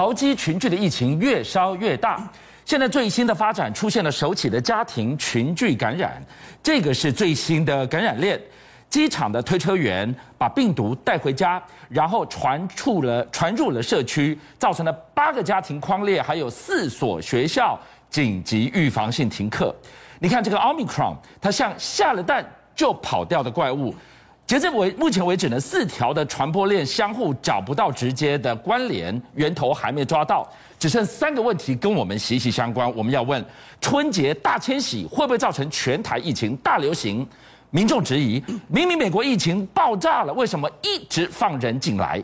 桃机群聚的疫情越烧越大。现在最新的发展出现了首起的家庭群聚感染，这个是最新的感染链。机场的推车员把病毒带回家，然后传出了传入了社区，造成了八个家庭框列，还有四所学校紧急预防性停课。你看这个奥密克戎，它像下了蛋就跑掉的怪物。截至为目前为止呢，四条的传播链相互找不到直接的关联，源头还没抓到，只剩三个问题跟我们息息相关。我们要问：春节大迁徙会不会造成全台疫情大流行？民众质疑，明明美国疫情爆炸了，为什么一直放人进来？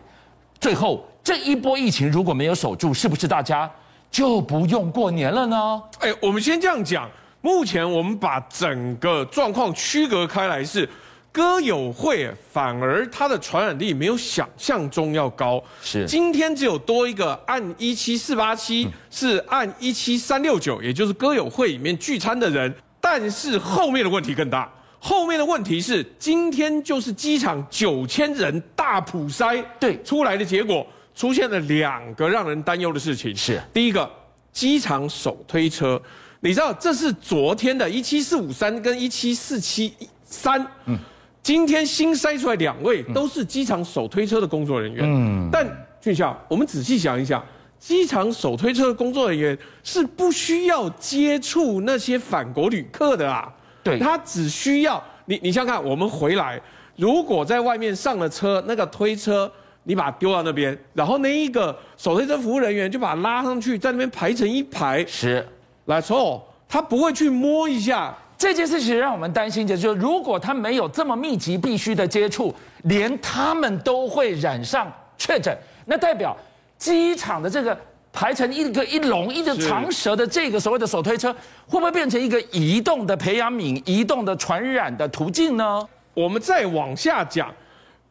最后这一波疫情如果没有守住，是不是大家就不用过年了呢？哎，我们先这样讲，目前我们把整个状况区隔开来是。歌友会反而它的传染力没有想象中要高，是。今天只有多一个按一七四八七，是按一七三六九，也就是歌友会里面聚餐的人，但是后面的问题更大，后面的问题是今天就是机场九千人大普筛对。出来的结果，出现了两个让人担忧的事情，是。第一个机场手推车，你知道这是昨天的一七四五三跟一七四七三，嗯。今天新筛出来两位都是机场手推车的工作人员，嗯，但俊孝，我们仔细想一想，机场手推车的工作人员是不需要接触那些返国旅客的啊，对，他只需要你，你想想看，我们回来，如果在外面上了车，那个推车你把它丢到那边，然后那一个手推车服务人员就把它拉上去，在那边排成一排，是，来之后他不会去摸一下。这件事情让我们担心的，就是，如果他没有这么密集、必须的接触，连他们都会染上确诊，那代表机场的这个排成一个一龙、一个长蛇的这个所谓的手推车，会不会变成一个移动的培养皿、移动的传染的途径呢？我们再往下讲，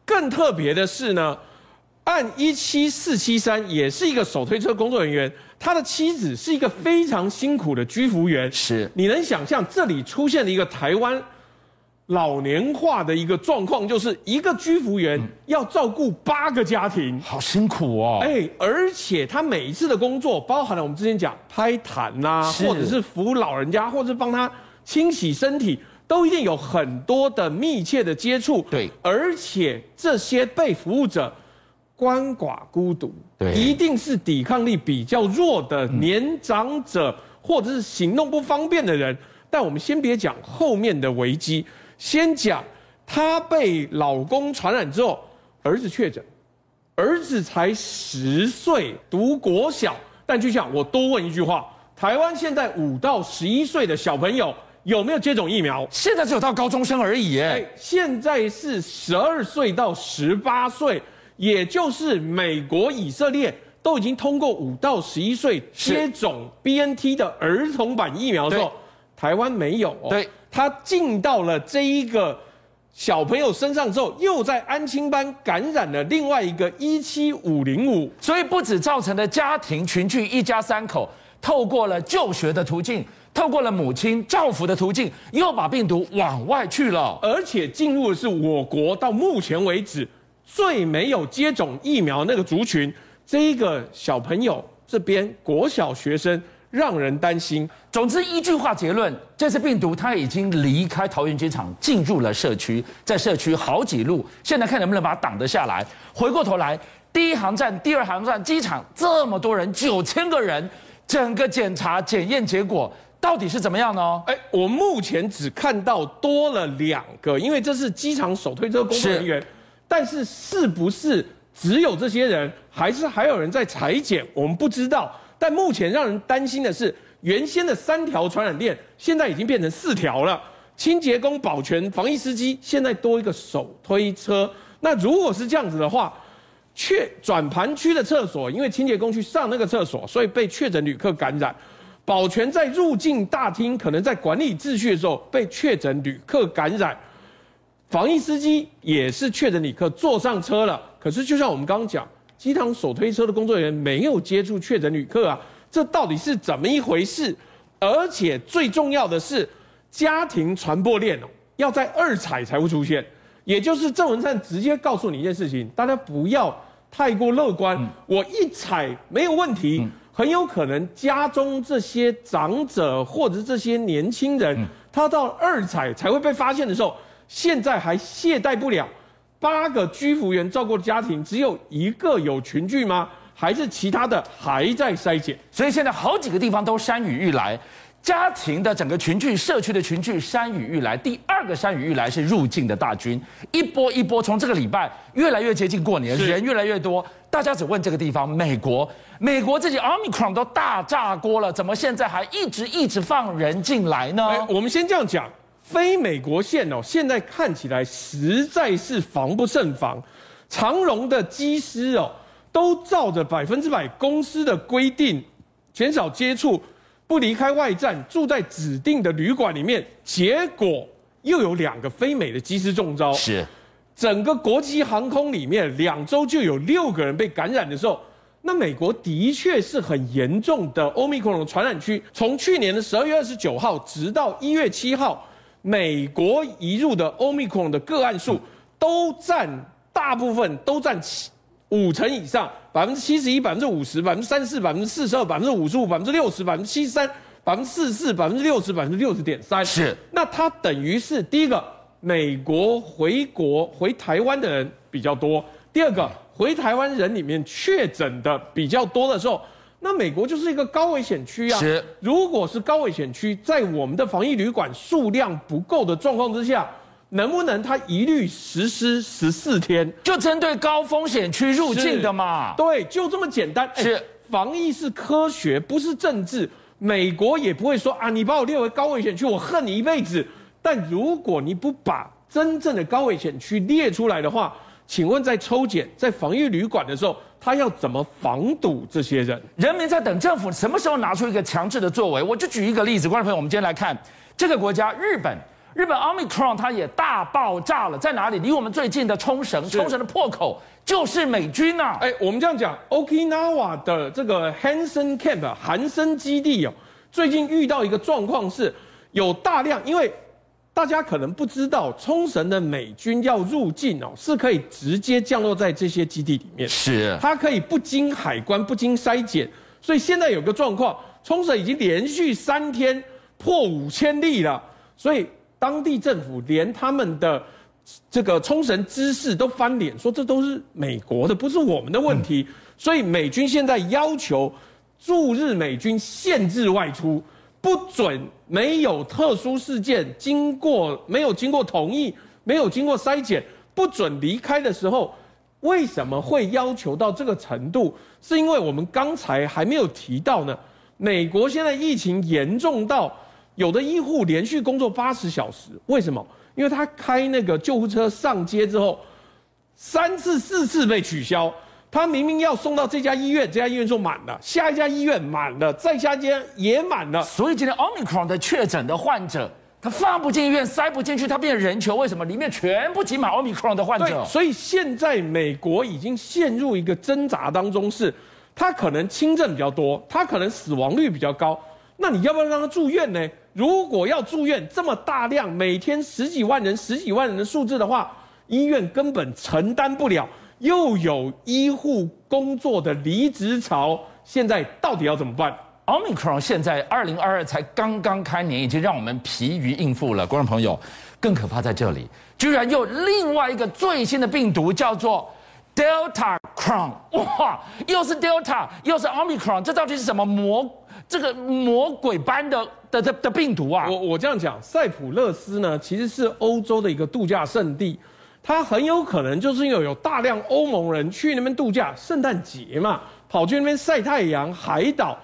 更特别的是呢，案一七四七三也是一个手推车工作人员。他的妻子是一个非常辛苦的居服员，是你能想象这里出现了一个台湾老年化的一个状况，就是一个居服员要照顾八个家庭，好辛苦哦。哎，而且他每一次的工作，包含了我们之前讲拍痰呐，或者是扶老人家，或者是帮他清洗身体，都一定有很多的密切的接触。对，而且这些被服务者。鳏寡孤独，对，一定是抵抗力比较弱的年长者，或者是行动不方便的人。但我们先别讲后面的危机，先讲她被老公传染之后，儿子确诊，儿子才十岁，读国小。但就像我多问一句话：台湾现在五到十一岁的小朋友有没有接种疫苗？现在只有到高中生而已，哎，现在是十二岁到十八岁。也就是美国、以色列都已经通过五到十一岁接种 BNT 的儿童版疫苗之后，台湾没有哦。对，他进到了这一个小朋友身上之后，又在安亲班感染了另外一个一七五零五，所以不止造成了家庭群聚，一家三口透过了就学的途径，透过了母亲照服的途径，又把病毒往外去了，而且进入的是我国到目前为止。最没有接种疫苗那个族群，这一个小朋友这边国小学生让人担心。总之一句话结论，这次病毒它已经离开桃园机场，进入了社区，在社区好几路，现在看能不能把它挡得下来。回过头来，第一航站、第二航站机场这么多人，九千个人，整个检查检验结果到底是怎么样呢？哎，我目前只看到多了两个，因为这是机场首推车工作人员。但是是不是只有这些人，还是还有人在裁剪？我们不知道。但目前让人担心的是，原先的三条传染链现在已经变成四条了。清洁工、保全、防疫司机，现在多一个手推车。那如果是这样子的话，确转盘区的厕所，因为清洁工去上那个厕所，所以被确诊旅客感染。保全在入境大厅，可能在管理秩序的时候被确诊旅客感染。防疫司机也是确诊旅客坐上车了，可是就像我们刚刚讲，机场手推车的工作人员没有接触确诊旅客啊，这到底是怎么一回事？而且最重要的是，家庭传播链哦，要在二采才会出现，也就是郑文灿直接告诉你一件事情，大家不要太过乐观，嗯、我一采没有问题，嗯、很有可能家中这些长者或者这些年轻人，嗯、他到二采才会被发现的时候，现在还懈怠不了。八个居服员照顾的家庭，只有一个有群聚吗？还是其他的还在筛检？所以现在好几个地方都山雨欲来，家庭的整个群聚、社区的群聚，山雨欲来。第二个山雨欲来是入境的大军，一波一波，从这个礼拜越来越接近过年，人越来越多。大家只问这个地方，美国，美国自己 Omicron 都大炸锅了，怎么现在还一直一直放人进来呢？我们先这样讲。非美国线哦，现在看起来实在是防不胜防。长荣的机师哦，都照着百分之百公司的规定，减少接触，不离开外站，住在指定的旅馆里面。结果又有两个非美的机师中招。是，整个国际航空里面两周就有六个人被感染的时候，那美国的确是很严重的欧米克隆传染区。从去年的十二月二十九号直到一月七号。美国移入的 Omicron 的个案数都占大部分都占七五成以上，百分之七十一、百分之五十、百分之三十四、百分之四十二、百分之五十五、百分之六十、百分之七十三、百分之四十四、百分之六十、百分之六十点三。是，那它等于是第一个，美国回国回台湾的人比较多；第二个，回台湾人里面确诊的比较多的时候。那美国就是一个高危险区啊！是，如果是高危险区，在我们的防疫旅馆数量不够的状况之下，能不能他一律实施十四天？就针对高风险区入境的嘛？对，就这么简单。是，防疫是科学，不是政治。美国也不会说啊，你把我列为高危险区，我恨你一辈子。但如果你不把真正的高危险区列出来的话，请问在抽检在防疫旅馆的时候，他要怎么防堵这些人？人民在等政府什么时候拿出一个强制的作为。我就举一个例子，观众朋友，我们今天来看这个国家日本，日本 Omicron 它也大爆炸了，在哪里？离我们最近的冲绳，冲绳的破口就是美军啊！哎，我们这样讲，Okinawa 的这个 Hansen Camp 韩森基地哦，最近遇到一个状况是，有大量因为。大家可能不知道，冲绳的美军要入境哦，是可以直接降落在这些基地里面。是，它可以不经海关、不经筛检。所以现在有个状况，冲绳已经连续三天破五千例了。所以当地政府连他们的这个冲绳知事都翻脸，说这都是美国的，不是我们的问题。所以美军现在要求驻日美军限制外出。不准没有特殊事件，经过没有经过同意，没有经过筛检，不准离开的时候，为什么会要求到这个程度？是因为我们刚才还没有提到呢。美国现在疫情严重到有的医护连续工作八十小时，为什么？因为他开那个救护车上街之后，三次四次被取消。他明明要送到这家医院，这家医院就满了；下一家医院满了，再下一家也满了。所以今天 Omicron 的确诊的患者，他放不进医院，塞不进去，他变成人球。为什么？里面全部挤满 Omicron 的患者。对，所以现在美国已经陷入一个挣扎当中，是，他可能轻症比较多，他可能死亡率比较高。那你要不要让他住院呢？如果要住院，这么大量，每天十几万人、十几万人的数字的话，医院根本承担不了。又有医护工作的离职潮，现在到底要怎么办？Omicron 现在二零二二才刚刚开年，已经让我们疲于应付了。观众朋友，更可怕在这里，居然又另外一个最新的病毒叫做 Delta Cron，哇，又是 Delta，又是 Omicron，这到底是什么魔这个魔鬼般的的的的病毒啊？我我这样讲，塞浦勒斯呢，其实是欧洲的一个度假胜地。它很有可能就是因为有大量欧盟人去那边度假，圣诞节嘛，跑去那边晒太阳，海岛，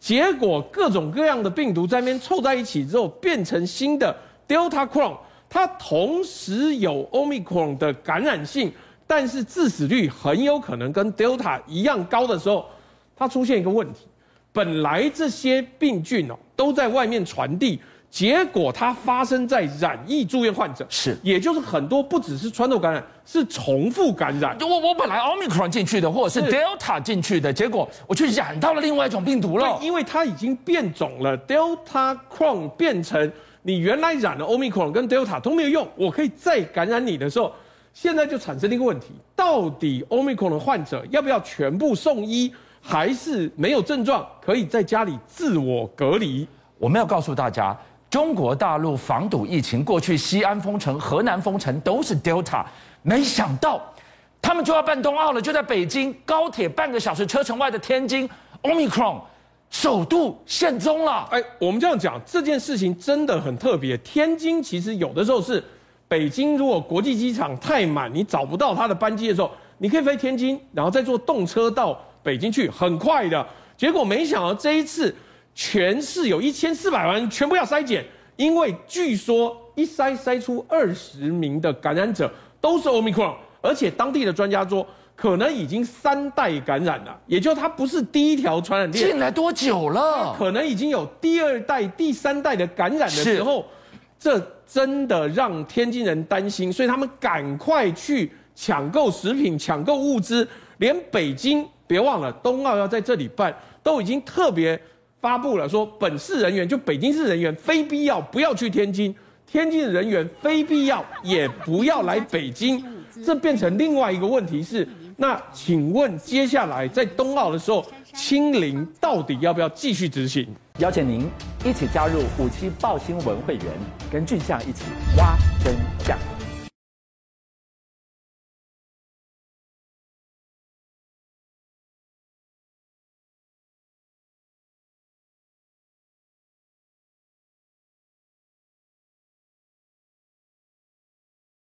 结果各种各样的病毒在那边凑在一起之后，变成新的 Delta Cron。它同时有 Omicron 的感染性，但是致死率很有可能跟 Delta 一样高的时候，它出现一个问题，本来这些病菌哦都在外面传递。结果它发生在染疫住院患者，是，也就是很多不只是穿透感染，是重复感染。我我本来 Omicron 进去的，或者是 Delta 进去的，结果我去染到了另外一种病毒了。对，因为它已经变种了，Delta Cron 变成你原来染了 Omicron 跟 Delta 都没有用，我可以再感染你的时候，现在就产生了一个问题，到底 Omicron 的患者要不要全部送医，还是没有症状可以在家里自我隔离？我们要告诉大家，中国大陆防堵疫情，过去西安封城、河南封城都是 Delta，没想到他们就要办冬奥了，就在北京高铁半个小时车程外的天津，Omicron 首度现踪了。哎，我们这样讲，这件事情真的很特别。天津其实有的时候是。北京如果国际机场太满，你找不到它的班机的时候，你可以飞天津，然后再坐动车到北京去，很快的。结果没想到这一次，全市有一千四百万人全部要筛检，因为据说一筛筛出二十名的感染者都是 Omicron，而且当地的专家说，可能已经三代感染了，也就它不是第一条传染链。进来多久了？可能已经有第二代、第三代的感染的时候。这真的让天津人担心，所以他们赶快去抢购食品、抢购物资。连北京，别忘了冬奥要在这里办，都已经特别发布了，说本市人员就北京市人员非必要不要去天津，天津的人员非必要也不要来北京。这变成另外一个问题是，那请问接下来在冬奥的时候，清零到底要不要继续执行？邀请您一起加入五七报新闻会员，跟俊相一起挖真。